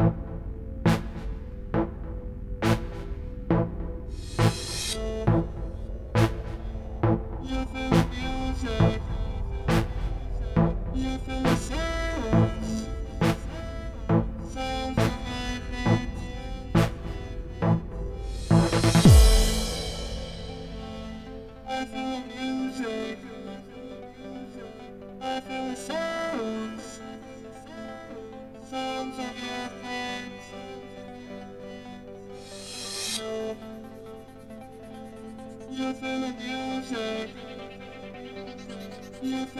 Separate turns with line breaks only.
thank you Thank